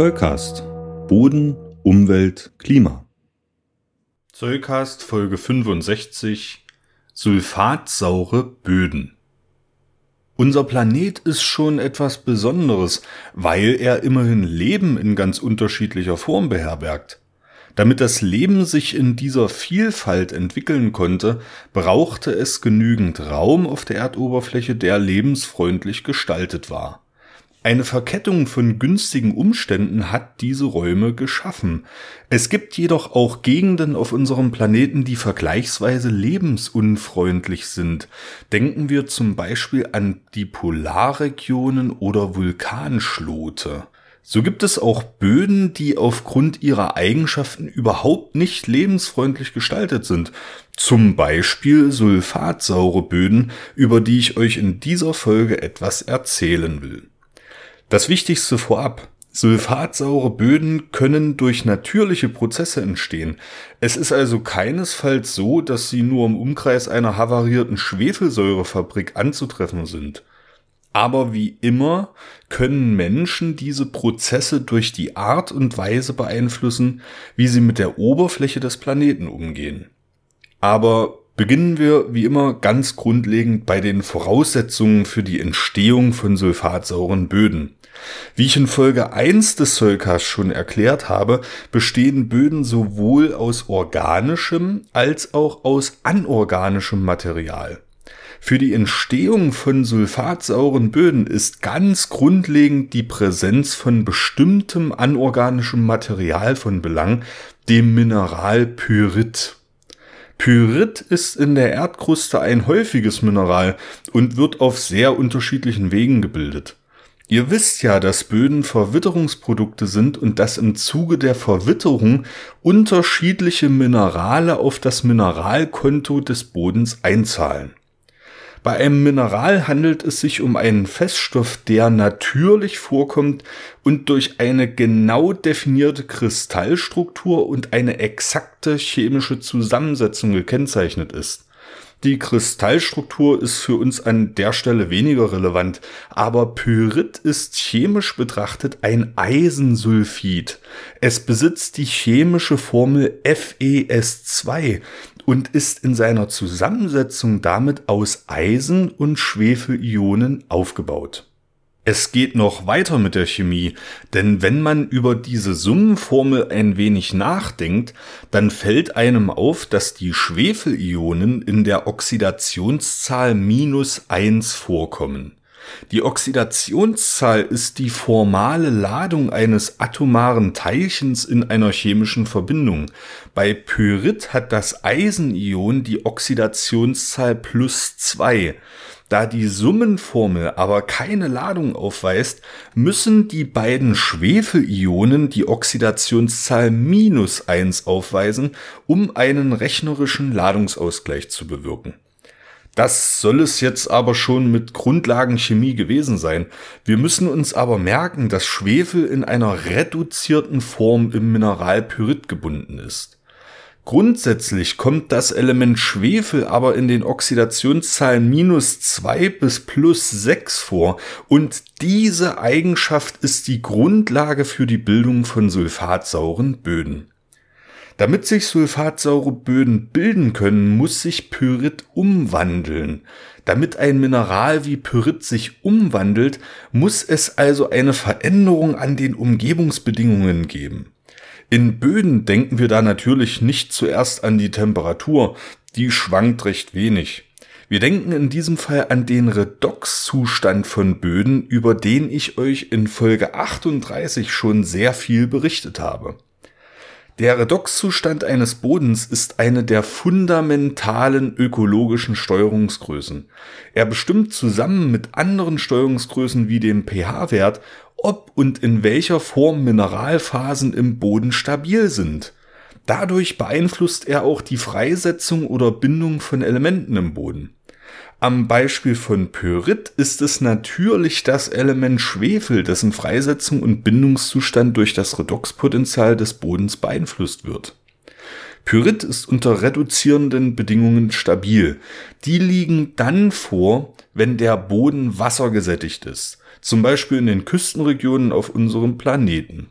Zollcast. Boden, Umwelt, Klima. Zollcast Folge 65 Sulfatsaure Böden. Unser Planet ist schon etwas Besonderes, weil er immerhin Leben in ganz unterschiedlicher Form beherbergt. Damit das Leben sich in dieser Vielfalt entwickeln konnte, brauchte es genügend Raum auf der Erdoberfläche, der lebensfreundlich gestaltet war. Eine Verkettung von günstigen Umständen hat diese Räume geschaffen. Es gibt jedoch auch Gegenden auf unserem Planeten, die vergleichsweise lebensunfreundlich sind. Denken wir zum Beispiel an die Polarregionen oder Vulkanschlote. So gibt es auch Böden, die aufgrund ihrer Eigenschaften überhaupt nicht lebensfreundlich gestaltet sind. Zum Beispiel sulfatsaure Böden, über die ich euch in dieser Folge etwas erzählen will. Das Wichtigste vorab. Sulfatsaure Böden können durch natürliche Prozesse entstehen. Es ist also keinesfalls so, dass sie nur im Umkreis einer havarierten Schwefelsäurefabrik anzutreffen sind. Aber wie immer können Menschen diese Prozesse durch die Art und Weise beeinflussen, wie sie mit der Oberfläche des Planeten umgehen. Aber beginnen wir wie immer ganz grundlegend bei den Voraussetzungen für die Entstehung von sulfatsauren Böden. Wie ich in Folge 1 des Solkas schon erklärt habe, bestehen Böden sowohl aus organischem als auch aus anorganischem Material. Für die Entstehung von sulfatsauren Böden ist ganz grundlegend die Präsenz von bestimmtem anorganischem Material von Belang, dem Mineral Pyrit. Pyrit ist in der Erdkruste ein häufiges Mineral und wird auf sehr unterschiedlichen Wegen gebildet. Ihr wisst ja, dass Böden Verwitterungsprodukte sind und dass im Zuge der Verwitterung unterschiedliche Minerale auf das Mineralkonto des Bodens einzahlen. Bei einem Mineral handelt es sich um einen Feststoff, der natürlich vorkommt und durch eine genau definierte Kristallstruktur und eine exakte chemische Zusammensetzung gekennzeichnet ist. Die Kristallstruktur ist für uns an der Stelle weniger relevant, aber Pyrit ist chemisch betrachtet ein Eisensulfid. Es besitzt die chemische Formel FeS2 und ist in seiner Zusammensetzung damit aus Eisen und Schwefelionen aufgebaut. Es geht noch weiter mit der Chemie, denn wenn man über diese Summenformel ein wenig nachdenkt, dann fällt einem auf, dass die Schwefelionen in der Oxidationszahl minus eins vorkommen. Die Oxidationszahl ist die formale Ladung eines atomaren Teilchens in einer chemischen Verbindung. Bei Pyrit hat das Eisenion die Oxidationszahl plus zwei. Da die Summenformel aber keine Ladung aufweist, müssen die beiden Schwefelionen die Oxidationszahl minus eins aufweisen, um einen rechnerischen Ladungsausgleich zu bewirken. Das soll es jetzt aber schon mit Grundlagenchemie gewesen sein. Wir müssen uns aber merken, dass Schwefel in einer reduzierten Form im Mineral Pyrit gebunden ist. Grundsätzlich kommt das Element Schwefel aber in den Oxidationszahlen minus zwei bis plus sechs vor und diese Eigenschaft ist die Grundlage für die Bildung von sulfatsauren Böden. Damit sich sulfatsaure Böden bilden können, muss sich Pyrit umwandeln. Damit ein Mineral wie Pyrit sich umwandelt, muss es also eine Veränderung an den Umgebungsbedingungen geben. In Böden denken wir da natürlich nicht zuerst an die Temperatur, die schwankt recht wenig. Wir denken in diesem Fall an den Redoxzustand von Böden, über den ich euch in Folge 38 schon sehr viel berichtet habe. Der Redoxzustand eines Bodens ist eine der fundamentalen ökologischen Steuerungsgrößen. Er bestimmt zusammen mit anderen Steuerungsgrößen wie dem pH-Wert, ob und in welcher Form Mineralphasen im Boden stabil sind. Dadurch beeinflusst er auch die Freisetzung oder Bindung von Elementen im Boden. Am Beispiel von Pyrit ist es natürlich das Element Schwefel, dessen Freisetzung und Bindungszustand durch das Redoxpotential des Bodens beeinflusst wird. Pyrit ist unter reduzierenden Bedingungen stabil. Die liegen dann vor, wenn der Boden wassergesättigt ist, zum Beispiel in den Küstenregionen auf unserem Planeten.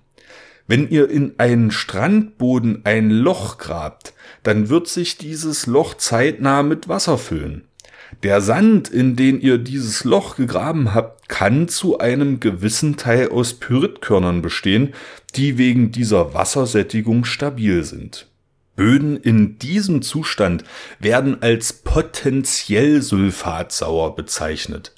Wenn ihr in einen Strandboden ein Loch grabt, dann wird sich dieses Loch zeitnah mit Wasser füllen. Der Sand, in den ihr dieses Loch gegraben habt, kann zu einem gewissen Teil aus Pyritkörnern bestehen, die wegen dieser Wassersättigung stabil sind. Böden in diesem Zustand werden als potenziell sulfatsauer bezeichnet.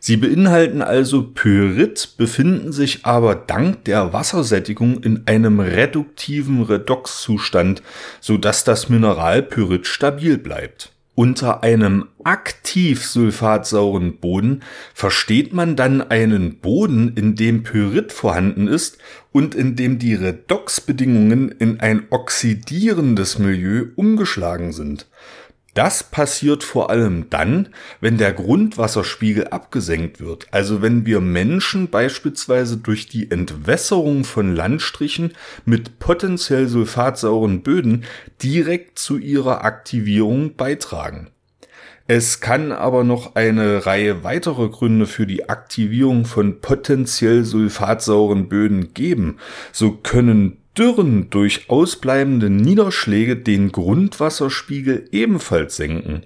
Sie beinhalten also Pyrit, befinden sich aber dank der Wassersättigung in einem reduktiven Redoxzustand, sodass das Mineral Pyrit stabil bleibt. Unter einem aktiv sulfatsauren Boden versteht man dann einen Boden, in dem Pyrit vorhanden ist und in dem die Redoxbedingungen in ein oxidierendes Milieu umgeschlagen sind. Das passiert vor allem dann, wenn der Grundwasserspiegel abgesenkt wird, also wenn wir Menschen beispielsweise durch die Entwässerung von Landstrichen mit potenziell sulfatsauren Böden direkt zu ihrer Aktivierung beitragen. Es kann aber noch eine Reihe weiterer Gründe für die Aktivierung von potenziell sulfatsauren Böden geben. So können Dürren durch ausbleibende Niederschläge den Grundwasserspiegel ebenfalls senken.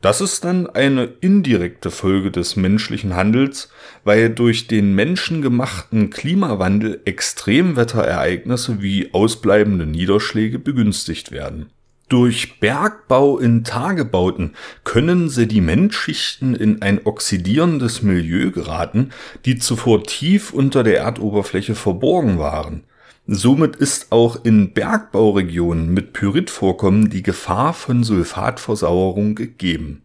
Das ist dann eine indirekte Folge des menschlichen Handels, weil durch den menschengemachten Klimawandel Extremwetterereignisse wie ausbleibende Niederschläge begünstigt werden. Durch Bergbau in Tagebauten können Sedimentschichten in ein oxidierendes Milieu geraten, die zuvor tief unter der Erdoberfläche verborgen waren. Somit ist auch in Bergbauregionen mit Pyritvorkommen die Gefahr von Sulfatversauerung gegeben.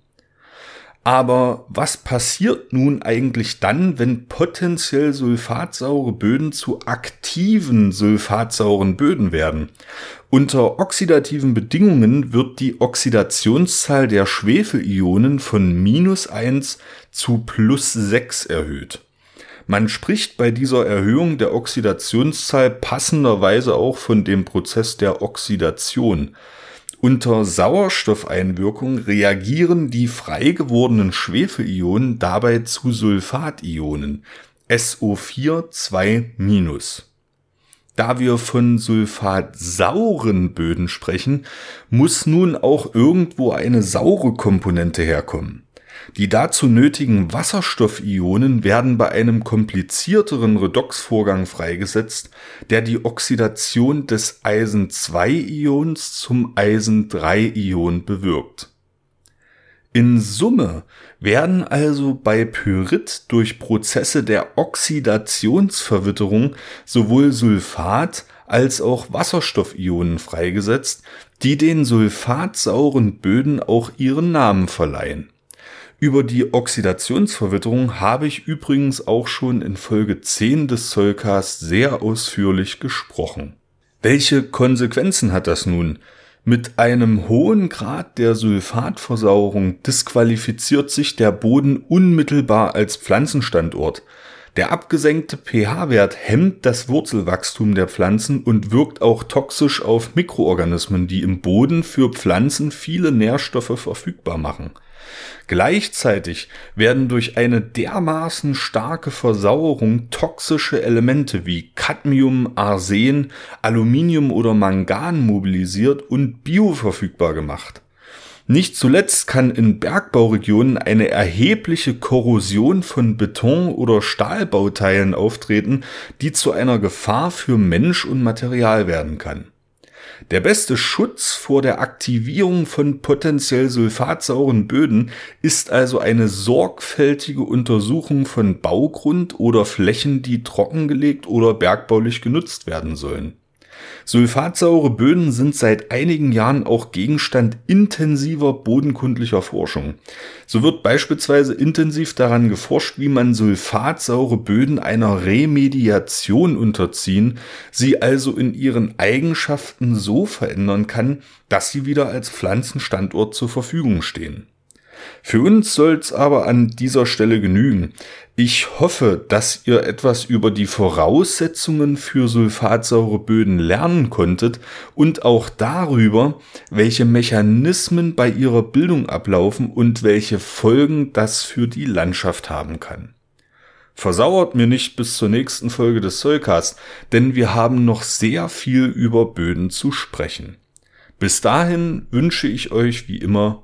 Aber was passiert nun eigentlich dann, wenn potenziell sulfatsaure Böden zu aktiven sulfatsauren Böden werden? Unter oxidativen Bedingungen wird die Oxidationszahl der Schwefelionen von minus eins zu plus sechs erhöht. Man spricht bei dieser Erhöhung der Oxidationszahl passenderweise auch von dem Prozess der Oxidation. Unter Sauerstoffeinwirkung reagieren die frei gewordenen Schwefelionen dabei zu Sulfationen SO4 2-. Da wir von sulfatsauren Böden sprechen, muss nun auch irgendwo eine saure Komponente herkommen. Die dazu nötigen Wasserstoffionen werden bei einem komplizierteren Redoxvorgang freigesetzt, der die Oxidation des Eisen-2-Ions zum Eisen-3-Ion bewirkt. In Summe werden also bei Pyrit durch Prozesse der Oxidationsverwitterung sowohl Sulfat als auch Wasserstoffionen freigesetzt, die den sulfatsauren Böden auch ihren Namen verleihen. Über die Oxidationsverwitterung habe ich übrigens auch schon in Folge 10 des Zollcasts sehr ausführlich gesprochen. Welche Konsequenzen hat das nun? Mit einem hohen Grad der Sulfatversauerung disqualifiziert sich der Boden unmittelbar als Pflanzenstandort. Der abgesenkte pH-Wert hemmt das Wurzelwachstum der Pflanzen und wirkt auch toxisch auf Mikroorganismen, die im Boden für Pflanzen viele Nährstoffe verfügbar machen. Gleichzeitig werden durch eine dermaßen starke Versauerung toxische Elemente wie Cadmium, Arsen, Aluminium oder Mangan mobilisiert und bioverfügbar gemacht. Nicht zuletzt kann in Bergbauregionen eine erhebliche Korrosion von Beton- oder Stahlbauteilen auftreten, die zu einer Gefahr für Mensch und Material werden kann. Der beste Schutz vor der Aktivierung von potenziell sulfatsauren Böden ist also eine sorgfältige Untersuchung von Baugrund oder Flächen, die trockengelegt oder bergbaulich genutzt werden sollen. Sulfatsaure Böden sind seit einigen Jahren auch Gegenstand intensiver bodenkundlicher Forschung. So wird beispielsweise intensiv daran geforscht, wie man sulfatsaure Böden einer Remediation unterziehen, sie also in ihren Eigenschaften so verändern kann, dass sie wieder als Pflanzenstandort zur Verfügung stehen. Für uns soll's aber an dieser Stelle genügen. Ich hoffe, dass ihr etwas über die Voraussetzungen für sulfatsaure Böden lernen konntet und auch darüber, welche Mechanismen bei ihrer Bildung ablaufen und welche Folgen das für die Landschaft haben kann. Versauert mir nicht bis zur nächsten Folge des Soulcast, denn wir haben noch sehr viel über Böden zu sprechen. Bis dahin wünsche ich euch wie immer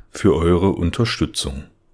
für eure Unterstützung.